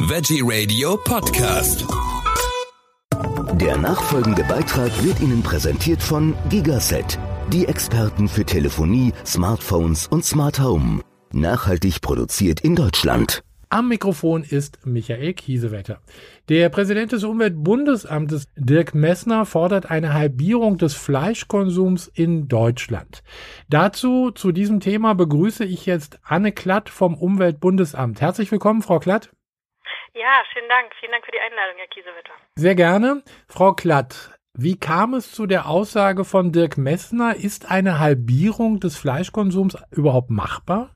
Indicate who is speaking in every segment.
Speaker 1: Veggie Radio Podcast.
Speaker 2: Der nachfolgende Beitrag wird Ihnen präsentiert von Gigaset, die Experten für Telefonie, Smartphones und Smart Home. Nachhaltig produziert in Deutschland.
Speaker 3: Am Mikrofon ist Michael Kiesewetter. Der Präsident des Umweltbundesamtes Dirk Messner fordert eine Halbierung des Fleischkonsums in Deutschland. Dazu, zu diesem Thema, begrüße ich jetzt Anne Klatt vom Umweltbundesamt. Herzlich willkommen, Frau Klatt.
Speaker 4: Ja, vielen Dank. Vielen Dank für die Einladung, Herr Kiesewetter.
Speaker 3: Sehr gerne. Frau Klatt, wie kam es zu der Aussage von Dirk Messner? Ist eine Halbierung des Fleischkonsums überhaupt machbar?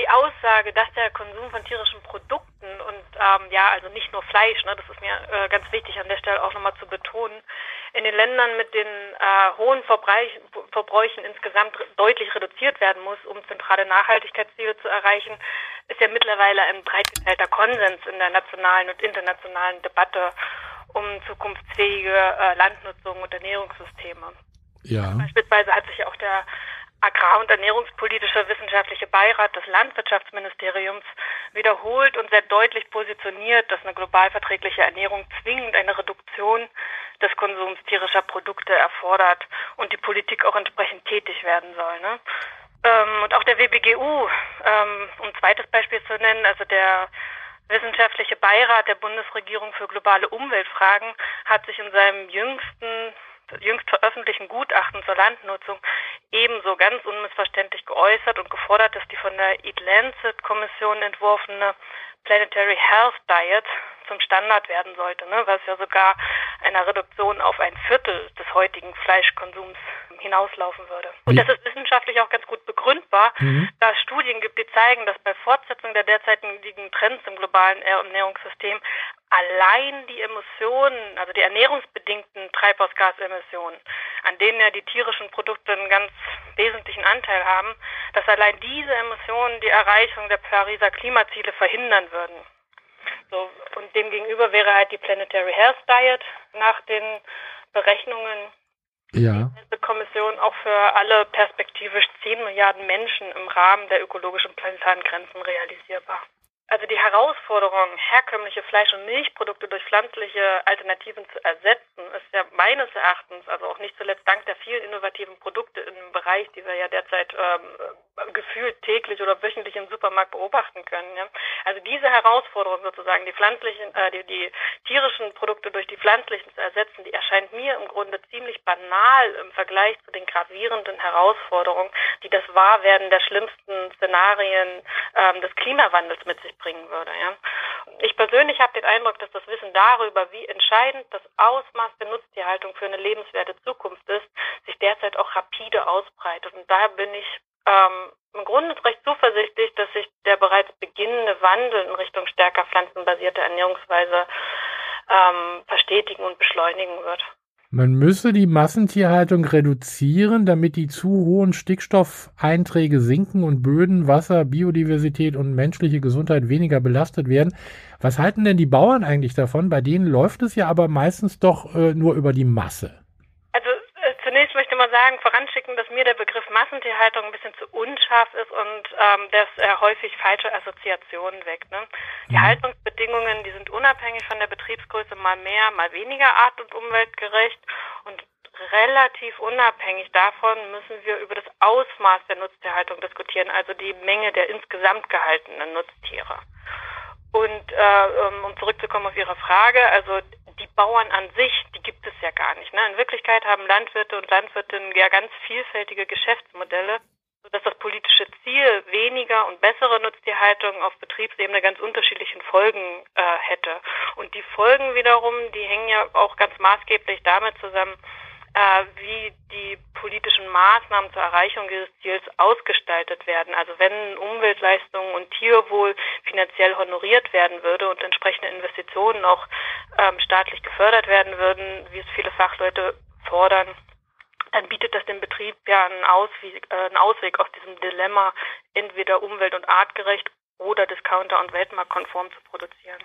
Speaker 4: die Aussage, dass der Konsum von tierischen Produkten und ähm, ja, also nicht nur Fleisch, ne, das ist mir äh, ganz wichtig an der Stelle auch nochmal zu betonen, in den Ländern mit den äh, hohen Verbräuchen, Verbräuchen insgesamt deutlich reduziert werden muss, um zentrale Nachhaltigkeitsziele zu erreichen, ist ja mittlerweile ein breit geteilter Konsens in der nationalen und internationalen Debatte um zukunftsfähige äh, Landnutzung und Ernährungssysteme. Ja. Beispielsweise hat sich ja auch der Agrar- und Ernährungspolitischer Wissenschaftliche Beirat des Landwirtschaftsministeriums wiederholt und sehr deutlich positioniert, dass eine global verträgliche Ernährung zwingend eine Reduktion des Konsums tierischer Produkte erfordert und die Politik auch entsprechend tätig werden soll. Ne? Ähm, und auch der WBGU, ähm, um ein zweites Beispiel zu nennen, also der Wissenschaftliche Beirat der Bundesregierung für globale Umweltfragen hat sich in seinem jüngsten jüngst veröffentlichten Gutachten zur Landnutzung ebenso ganz unmissverständlich geäußert und gefordert, dass die von der Eat Lancet Kommission entworfene Planetary Health Diet zum Standard werden sollte, ne, was ja sogar einer Reduktion auf ein Viertel des heutigen Fleischkonsums hinauslaufen würde. Und das ist wissenschaftlich auch ganz gut begründbar, mhm. da es Studien gibt, die zeigen, dass bei Fortsetzung der derzeitigen Trends im globalen Ernährungssystem allein die Emissionen, also die ernährungsbedingten Treibhausgasemissionen, an denen ja die tierischen Produkte einen ganz wesentlichen Anteil haben, dass allein diese Emissionen die Erreichung der Pariser Klimaziele verhindern würden. So, und demgegenüber wäre halt die Planetary Health Diet nach den Berechnungen ja. der Kommission auch für alle perspektivisch 10 Milliarden Menschen im Rahmen der ökologischen planetaren Grenzen realisierbar. Also die Herausforderung, herkömmliche Fleisch- und Milchprodukte durch pflanzliche Alternativen zu ersetzen, ist ja meines Erachtens, also auch nicht zuletzt dank der vielen innovativen Produkte im Bereich, die wir ja derzeit ähm, gefühlt täglich oder wöchentlich im Supermarkt beobachten können. Ja. Also diese Herausforderung sozusagen, die pflanzlichen, äh, die, die tierischen Produkte durch die pflanzlichen zu ersetzen, die erscheint mir im Grunde ziemlich banal im Vergleich zu den gravierenden Herausforderungen, die das Wahrwerden der schlimmsten Szenarien ähm, des Klimawandels mit sich bringen würde. Ja. Ich persönlich habe den Eindruck, dass das Wissen darüber, wie entscheidend das Ausmaß der Nutztierhaltung für eine lebenswerte Zukunft ist, sich derzeit auch rapide ausbreitet. Und daher bin ich ähm, im Grunde recht zuversichtlich, dass sich der bereits beginnende Wandel in Richtung stärker pflanzenbasierter Ernährungsweise ähm, verstetigen und beschleunigen wird.
Speaker 3: Man müsse die Massentierhaltung reduzieren, damit die zu hohen Stickstoffeinträge sinken und Böden, Wasser, Biodiversität und menschliche Gesundheit weniger belastet werden. Was halten denn die Bauern eigentlich davon? Bei denen läuft es ja aber meistens doch äh, nur über die Masse
Speaker 4: voranschicken, dass mir der Begriff Massentierhaltung ein bisschen zu unscharf ist und ähm, dass er häufig falsche Assoziationen weckt. Ne? Die mhm. Haltungsbedingungen, die sind unabhängig von der Betriebsgröße mal mehr, mal weniger art- und umweltgerecht und relativ unabhängig davon müssen wir über das Ausmaß der Nutztierhaltung diskutieren, also die Menge der insgesamt gehaltenen Nutztiere. Und äh, um zurückzukommen auf Ihre Frage, also die Bauern an sich, ja gar nicht. Ne? In Wirklichkeit haben Landwirte und Landwirtinnen ja ganz vielfältige Geschäftsmodelle, sodass das politische Ziel weniger und bessere Nutztierhaltung auf Betriebsebene ganz unterschiedlichen Folgen äh, hätte. Und die Folgen wiederum, die hängen ja auch ganz maßgeblich damit zusammen, äh, wie die politischen Maßnahmen zur Erreichung dieses Ziels ausgestaltet werden. Also wenn Umweltleistungen und Tierwohl finanziell honoriert werden würde und entsprechende Investitionen auch ähm, staatlich gefördert werden würden, wie es viele Fachleute fordern, dann bietet das dem Betrieb ja einen Ausweg, äh, einen Ausweg aus diesem Dilemma, entweder umwelt- und artgerecht oder discounter- und weltmarktkonform zu produzieren.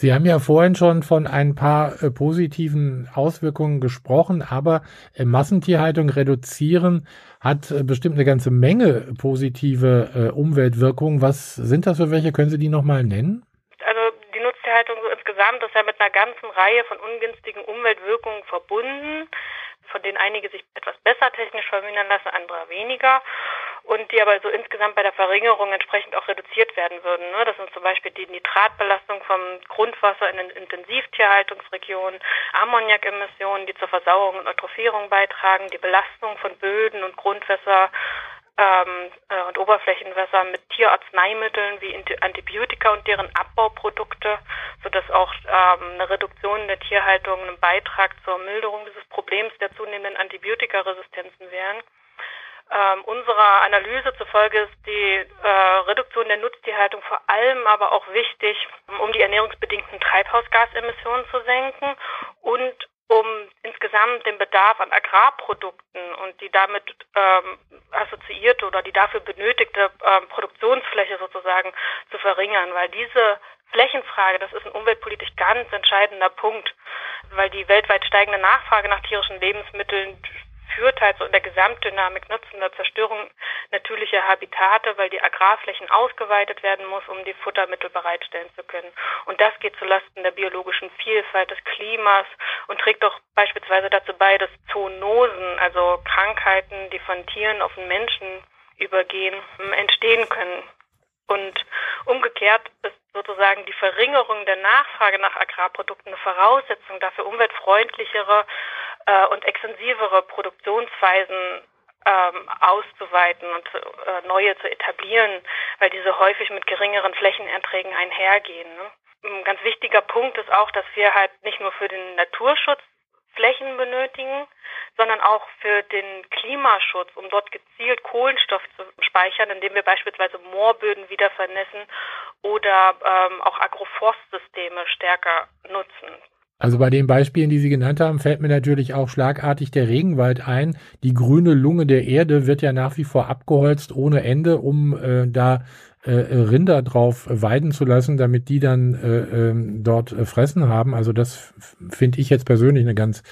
Speaker 3: Sie haben ja vorhin schon von ein paar äh, positiven Auswirkungen gesprochen, aber äh, Massentierhaltung reduzieren hat äh, bestimmt eine ganze Menge positive äh, Umweltwirkungen. Was sind das für welche? Können Sie die nochmal nennen?
Speaker 4: Also Nutztierhaltung so insgesamt ist ja mit einer ganzen Reihe von ungünstigen Umweltwirkungen verbunden, von denen einige sich etwas besser technisch vermindern lassen, andere weniger und die aber so insgesamt bei der Verringerung entsprechend auch reduziert werden würden. Ne? Das sind zum Beispiel die Nitratbelastung vom Grundwasser in den Intensivtierhaltungsregionen, Ammoniakemissionen, die zur Versauerung und Eutrophierung beitragen, die Belastung von Böden und Grundwässer ähm, äh, und Oberflächenwässer mit Tierarzneimitteln wie Antibiotika und deren Abbauprodukte, sodass auch ähm, eine Reduktion der Tierhaltung einen Beitrag zur Milderung dieses Problems der zunehmenden Antibiotikaresistenzen wären. Ähm, unserer Analyse zufolge ist die äh, Reduktion der Nutztierhaltung vor allem aber auch wichtig, um die ernährungsbedingten Treibhausgasemissionen zu senken und um insgesamt den Bedarf an Agrarprodukten und die damit ähm, assoziierte oder die dafür benötigte ähm, Produktionsfläche sozusagen zu verringern, weil diese Flächenfrage, das ist ein umweltpolitisch ganz entscheidender Punkt, weil die weltweit steigende Nachfrage nach tierischen Lebensmitteln führt halt so in der Gesamtdynamik einer Zerstörung natürlicher Habitate, weil die Agrarflächen ausgeweitet werden muss, um die Futtermittel bereitstellen zu können. Und das geht zulasten der biologischen Vielfalt, des Klimas und trägt auch beispielsweise dazu bei, dass Zoonosen, also Krankheiten, die von Tieren auf den Menschen übergehen, entstehen können. Und umgekehrt ist sozusagen die Verringerung der Nachfrage nach Agrarprodukten eine Voraussetzung dafür, umweltfreundlichere äh, und extensivere Produktionsweisen ähm, auszuweiten und äh, neue zu etablieren, weil diese häufig mit geringeren Flächenerträgen einhergehen. Ne? Ein ganz wichtiger Punkt ist auch, dass wir halt nicht nur für den Naturschutz Flächen benötigen, sondern auch für den Klimaschutz, um dort gezielt Kohlenstoff zu speichern, indem wir beispielsweise Moorböden wieder vernässen oder ähm, auch Agroforstsysteme stärker nutzen.
Speaker 3: Also bei den Beispielen, die Sie genannt haben, fällt mir natürlich auch schlagartig der Regenwald ein. Die grüne Lunge der Erde wird ja nach wie vor abgeholzt ohne Ende, um äh, da äh, Rinder drauf weiden zu lassen, damit die dann äh, ähm, dort äh, fressen haben. Also das finde ich jetzt persönlich eine ganz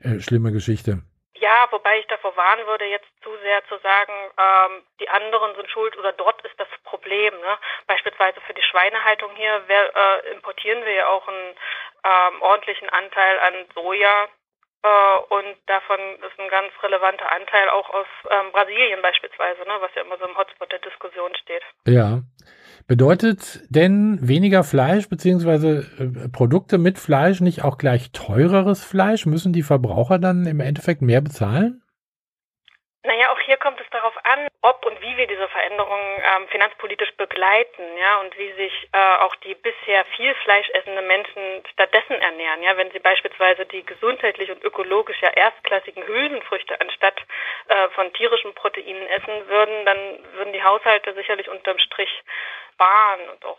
Speaker 3: äh, schlimme Geschichte.
Speaker 4: Ja, wobei ich davor warnen würde, jetzt zu sehr zu sagen, ähm, die anderen sind schuld oder dort ist das Problem. Ne? Beispielsweise für die Schweinehaltung hier wer, äh, importieren wir ja auch einen ähm, ordentlichen Anteil an Soja äh, und davon ist ein ganz relevanter Anteil auch aus ähm, Brasilien beispielsweise, ne? was ja immer so im Hotspot der Diskussion steht.
Speaker 3: Ja. Bedeutet denn weniger Fleisch beziehungsweise äh, Produkte mit Fleisch nicht auch gleich teureres Fleisch? Müssen die Verbraucher dann im Endeffekt mehr bezahlen?
Speaker 4: Naja, auch hier kommt es darauf an, ob und wie wir diese Veränderungen ähm, finanzpolitisch begleiten, ja, und wie sich äh, auch die bisher viel Fleisch essenden Menschen stattdessen ernähren, ja, wenn sie beispielsweise die gesundheitlich und ökologisch ja erstklassigen Hülsenfrüchte anstatt äh, von tierischen Proteinen essen würden, dann würden die Haushalte sicherlich unterm Strich sparen und auch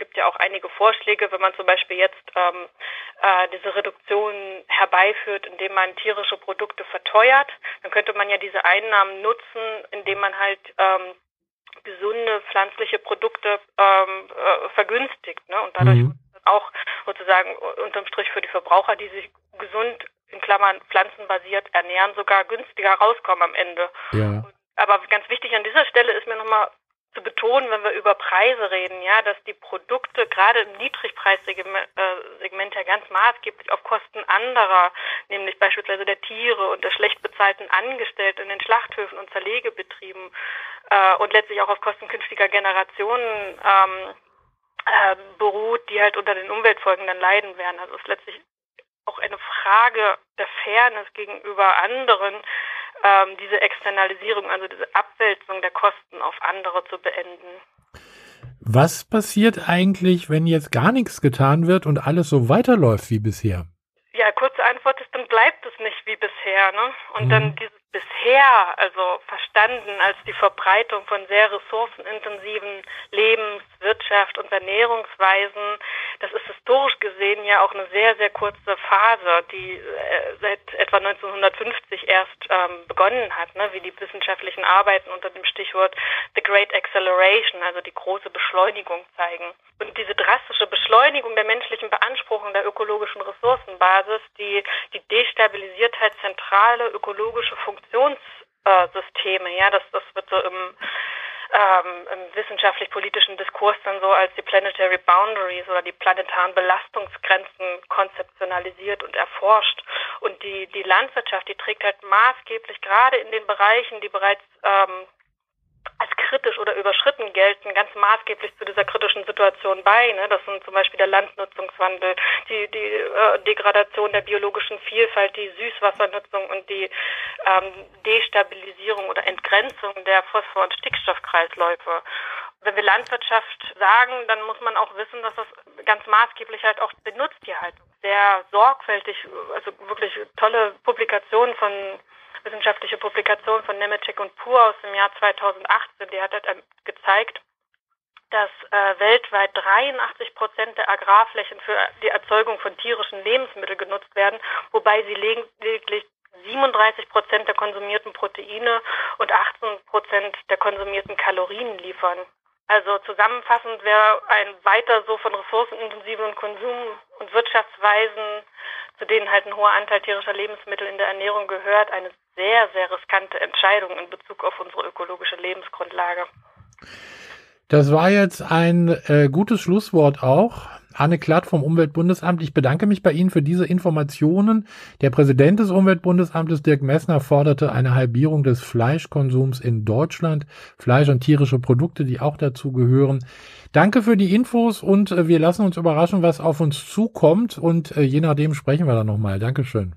Speaker 4: gibt ja auch einige Vorschläge, wenn man zum Beispiel jetzt ähm, äh, diese Reduktion herbeiführt, indem man tierische Produkte verteuert, dann könnte man ja diese Einnahmen nutzen, indem man halt ähm, gesunde pflanzliche Produkte ähm, äh, vergünstigt. Ne? Und dadurch mhm. auch sozusagen unterm Strich für die Verbraucher, die sich gesund in Klammern pflanzenbasiert ernähren, sogar günstiger rauskommen am Ende. Ja. Aber ganz wichtig an dieser Stelle ist mir nochmal zu betonen, wenn wir über Preise reden, ja, dass die Produkte gerade im Niedrigpreissegment äh, ja ganz maßgeblich auf Kosten anderer, nämlich beispielsweise der Tiere und der schlecht bezahlten Angestellten in den Schlachthöfen und Zerlegebetrieben äh, und letztlich auch auf Kosten künftiger Generationen ähm, äh, beruht, die halt unter den Umweltfolgen dann leiden werden. Also es ist letztlich auch eine Frage der Fairness gegenüber anderen, ähm, diese Externalisierung, also diese Abwälzung der Kosten auf andere zu beenden.
Speaker 3: Was passiert eigentlich, wenn jetzt gar nichts getan wird und alles so weiterläuft wie bisher?
Speaker 4: Ja, kurze Antwort ist, dann bleibt es nicht wie bisher. Ne? Und mhm. dann dieses bisher, also verstanden als die Verbreitung von sehr ressourcenintensiven Lebens-, Wirtschaft und Ernährungsweisen, das ist historisch gesehen ja auch eine sehr, sehr kurze Phase, die äh, seit etwa 1950 erst ähm, begonnen hat, ne? wie die wissenschaftlichen Arbeiten unter dem Stichwort The Great Acceleration, also die große Beschleunigung zeigen. Und diese drastische Beschleunigung der menschlichen Beanspruchung der ökologischen Ressourcenbasis, die, die destabilisiert halt zentrale ökologische Funktionssysteme. Ja, das, das wird so im ähm, im wissenschaftlich-politischen Diskurs dann so als die Planetary Boundaries oder die planetaren Belastungsgrenzen konzeptionalisiert und erforscht. Und die, die Landwirtschaft, die trägt halt maßgeblich gerade in den Bereichen, die bereits ähm, kritisch oder überschritten gelten, ganz maßgeblich zu dieser kritischen Situation bei. Ne? Das sind zum Beispiel der Landnutzungswandel, die, die äh, Degradation der biologischen Vielfalt, die Süßwassernutzung und die ähm, Destabilisierung oder Entgrenzung der Phosphor- und Stickstoffkreisläufe. Wenn wir Landwirtschaft sagen, dann muss man auch wissen, dass das ganz maßgeblich halt auch Benutztierhaltung sehr sorgfältig, also wirklich tolle Publikationen von wissenschaftliche Publikation von Nemetschek und Pur aus dem Jahr 2018, die hat halt gezeigt, dass äh, weltweit 83 Prozent der Agrarflächen für die Erzeugung von tierischen Lebensmitteln genutzt werden, wobei sie lediglich 37 Prozent der konsumierten Proteine und 18 Prozent der konsumierten Kalorien liefern. Also zusammenfassend wäre ein weiter so von ressourcenintensiven Konsum- und Wirtschaftsweisen, zu denen halt ein hoher Anteil tierischer Lebensmittel in der Ernährung gehört, eine sehr, sehr riskante Entscheidung in Bezug auf unsere ökologische Lebensgrundlage.
Speaker 3: Das war jetzt ein äh, gutes Schlusswort auch. Anne Klatt vom Umweltbundesamt. Ich bedanke mich bei Ihnen für diese Informationen. Der Präsident des Umweltbundesamtes, Dirk Messner, forderte eine Halbierung des Fleischkonsums in Deutschland. Fleisch und tierische Produkte, die auch dazu gehören. Danke für die Infos und äh, wir lassen uns überraschen, was auf uns zukommt und äh, je nachdem sprechen wir dann nochmal. Dankeschön.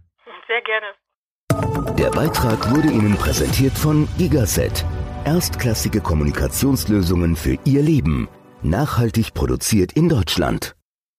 Speaker 2: Der Beitrag wurde Ihnen präsentiert von Gigaset. Erstklassige Kommunikationslösungen für Ihr Leben. Nachhaltig produziert in Deutschland.